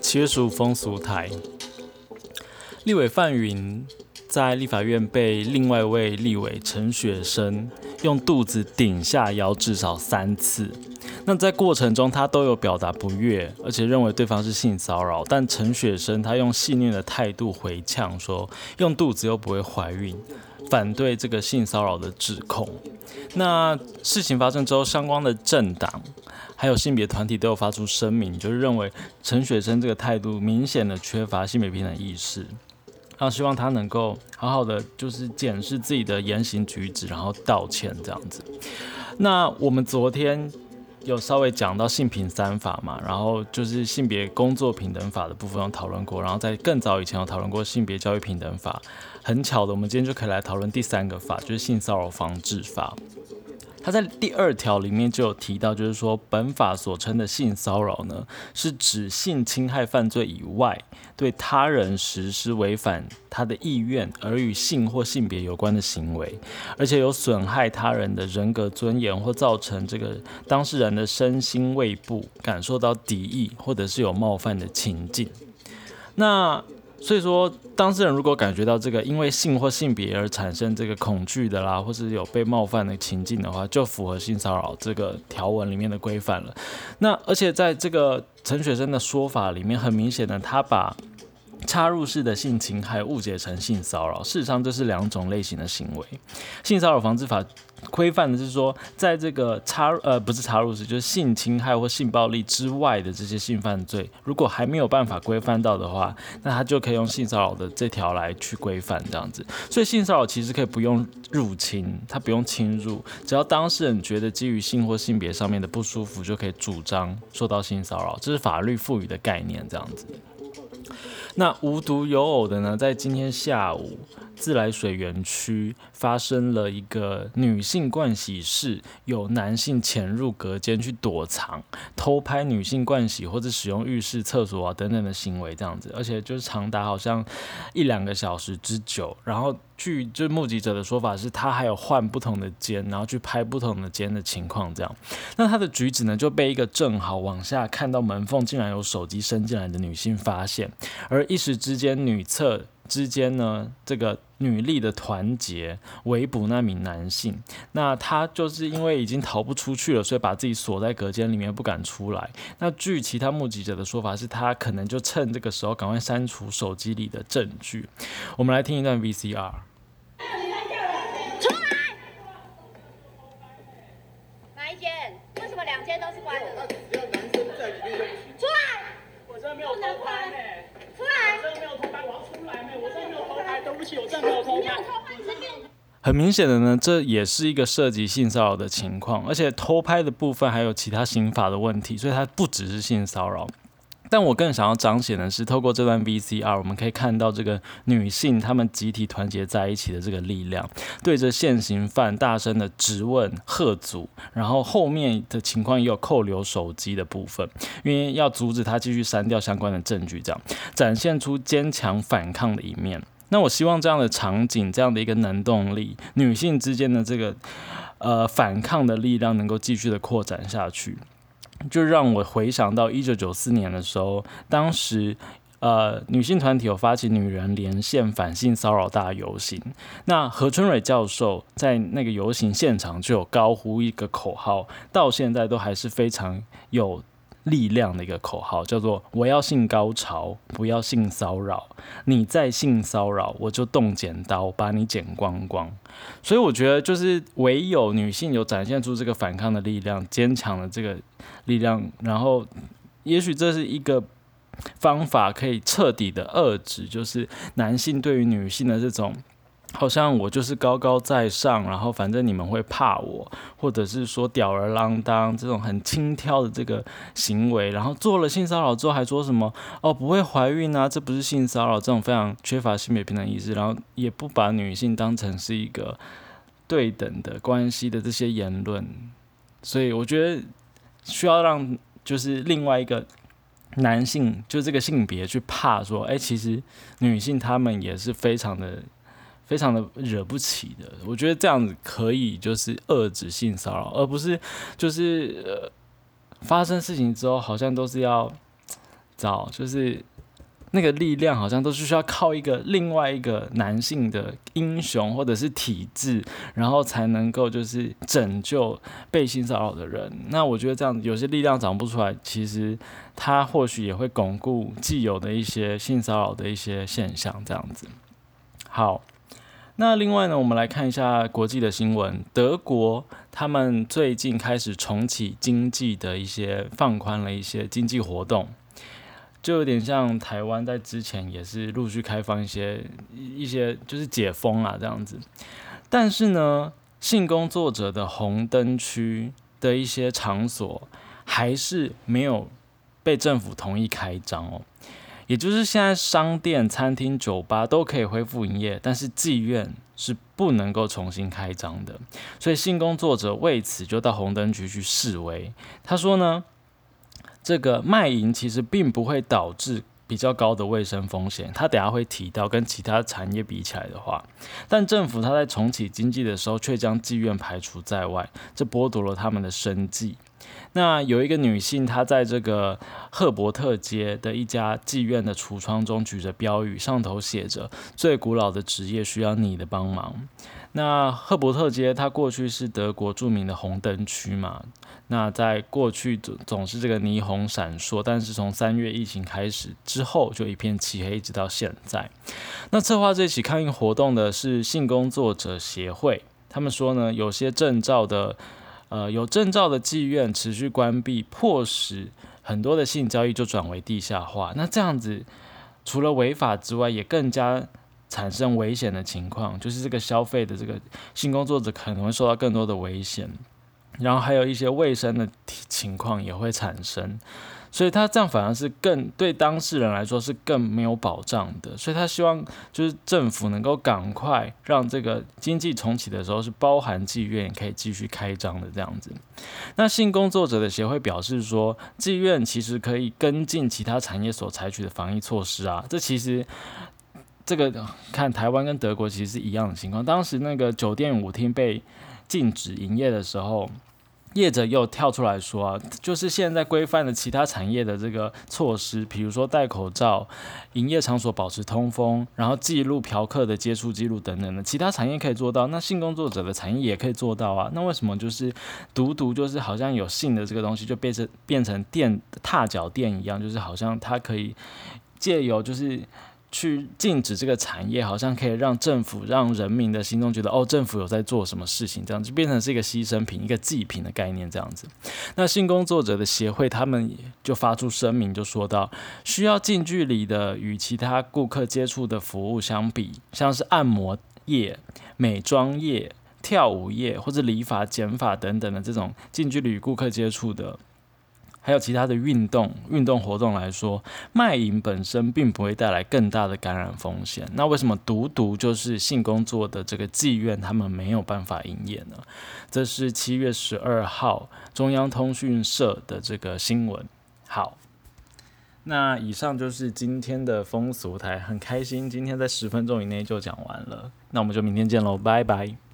七月十五风俗台，立委范云在立法院被另外一位立委陈雪生用肚子顶下腰至少三次。那在过程中，他都有表达不悦，而且认为对方是性骚扰。但陈雪生他用戏谑的态度回呛说：“用肚子又不会怀孕。”反对这个性骚扰的指控。那事情发生之后，相关的政党还有性别团体都有发出声明，就是认为陈雪生这个态度明显的缺乏性别平等意识，然后希望他能够好好的就是检视自己的言行举止，然后道歉这样子。那我们昨天有稍微讲到性平三法嘛，然后就是性别工作平等法的部分有讨论过，然后在更早以前有讨论过性别教育平等法。很巧的，我们今天就可以来讨论第三个法，就是性骚扰防治法。他在第二条里面就有提到，就是说本法所称的性骚扰呢，是指性侵害犯罪以外，对他人实施违反他的意愿而与性或性别有关的行为，而且有损害他人的人格尊严或造成这个当事人的身心胃部感受到敌意或者是有冒犯的情境。那所以说，当事人如果感觉到这个因为性或性别而产生这个恐惧的啦，或是有被冒犯的情境的话，就符合性骚扰这个条文里面的规范了。那而且在这个陈雪生的说法里面，很明显的，他把插入式的性侵害误解成性骚扰，事实上这是两种类型的行为。性骚扰防治法。规范的是说，在这个插呃不是插入式，就是性侵害或性暴力之外的这些性犯罪，如果还没有办法规范到的话，那他就可以用性骚扰的这条来去规范这样子。所以性骚扰其实可以不用入侵，他不用侵入，只要当事人觉得基于性或性别上面的不舒服，就可以主张受到性骚扰，这是法律赋予的概念这样子。那无独有偶的呢，在今天下午。自来水园区发生了一个女性盥洗室有男性潜入隔间去躲藏、偷拍女性盥洗或者使用浴室、厕所啊等等的行为，这样子，而且就是长达好像一两个小时之久。然后据就目击者的说法是，他还有换不同的间，然后去拍不同的间的情况，这样。那他的举止呢，就被一个正好往下看到门缝竟然有手机伸进来的女性发现，而一时之间女厕。之间呢，这个女力的团结围捕那名男性，那他就是因为已经逃不出去了，所以把自己锁在隔间里面不敢出来。那据其他目击者的说法，是他可能就趁这个时候赶快删除手机里的证据。我们来听一段 VCR。出来！哪一间？为什么两间都是关的？只要男生在里面就出来！我真的没有偷拍出来！我真的没有偷拍，我要出来我真的没有偷拍，对不起，我这没有偷拍。很明显的呢，这也是一个涉及性骚扰的情况，而且偷拍的部分还有其他刑法的问题，所以它不只是性骚扰。但我更想要彰显的是，透过这段 VCR，我们可以看到这个女性她们集体团结在一起的这个力量，对着现行犯大声的质问、喝阻，然后后面的情况也有扣留手机的部分，因为要阻止他继续删掉相关的证据，这样展现出坚强反抗的一面。那我希望这样的场景，这样的一个能动力，女性之间的这个呃反抗的力量，能够继续的扩展下去。就让我回想到一九九四年的时候，当时呃女性团体有发起女人连线反性骚扰大游行，那何春蕊教授在那个游行现场就有高呼一个口号，到现在都还是非常有。力量的一个口号叫做“我要性高潮，不要性骚扰。你再性骚扰，我就动剪刀把你剪光光。”所以我觉得，就是唯有女性有展现出这个反抗的力量、坚强的这个力量，然后也许这是一个方法，可以彻底的遏制，就是男性对于女性的这种。好像我就是高高在上，然后反正你们会怕我，或者是说吊儿郎当这种很轻佻的这个行为，然后做了性骚扰之后还说什么哦不会怀孕啊，这不是性骚扰，这种非常缺乏性别平等意识，然后也不把女性当成是一个对等的关系的这些言论，所以我觉得需要让就是另外一个男性，就这个性别去怕说，哎，其实女性她们也是非常的。非常的惹不起的。我觉得这样子可以就是遏制性骚扰，而不是就是呃发生事情之后好像都是要找就是。那个力量好像都是需要靠一个另外一个男性的英雄或者是体质，然后才能够就是拯救被性骚扰的人。那我觉得这样有些力量长不出来，其实他或许也会巩固既有的一些性骚扰的一些现象。这样子。好，那另外呢，我们来看一下国际的新闻。德国他们最近开始重启经济的一些放宽了一些经济活动。就有点像台湾在之前也是陆续开放一些一些就是解封啊这样子，但是呢，性工作者的红灯区的一些场所还是没有被政府同意开张哦。也就是现在商店、餐厅、酒吧都可以恢复营业，但是妓院是不能够重新开张的。所以性工作者为此就到红灯区去示威。他说呢。这个卖淫其实并不会导致比较高的卫生风险，他等下会提到跟其他产业比起来的话，但政府他在重启经济的时候却将妓院排除在外，这剥夺了他们的生计。那有一个女性，她在这个赫伯特街的一家妓院的橱窗中举着标语，上头写着“最古老的职业需要你的帮忙”。那赫伯特街它过去是德国著名的红灯区嘛？那在过去总总是这个霓虹闪烁，但是从三月疫情开始之后，就一片漆黑，一直到现在。那策划这起抗议活动的是性工作者协会，他们说呢，有些证照的，呃，有证照的妓院持续关闭，迫使很多的性交易就转为地下化。那这样子，除了违法之外，也更加产生危险的情况，就是这个消费的这个性工作者可能会受到更多的危险。然后还有一些卫生的情况也会产生，所以他这样反而是更对当事人来说是更没有保障的。所以他希望就是政府能够赶快让这个经济重启的时候是包含妓院可以继续开张的这样子。那性工作者的协会表示说，妓院其实可以跟进其他产业所采取的防疫措施啊。这其实这个看台湾跟德国其实是一样的情况。当时那个酒店舞厅被禁止营业的时候，业者又跳出来说啊，就是现在规范的其他产业的这个措施，比如说戴口罩、营业场所保持通风，然后记录嫖客的接触记录等等的，其他产业可以做到，那性工作者的产业也可以做到啊。那为什么就是独独就是好像有性的这个东西就变成变成电踏脚垫一样，就是好像它可以借由就是。去禁止这个产业，好像可以让政府、让人民的心中觉得，哦，政府有在做什么事情，这样就变成是一个牺牲品、一个祭品的概念，这样子。那性工作者的协会他们就发出声明，就说到，需要近距离的与其他顾客接触的服务相比，像是按摩业、美妆业、跳舞业或者理发、剪发等等的这种近距离顾客接触的。还有其他的运动运动活动来说，卖淫本身并不会带来更大的感染风险。那为什么独独就是性工作的这个妓院他们没有办法营业呢？这是七月十二号中央通讯社的这个新闻。好，那以上就是今天的风俗台，很开心今天在十分钟以内就讲完了。那我们就明天见喽，拜拜。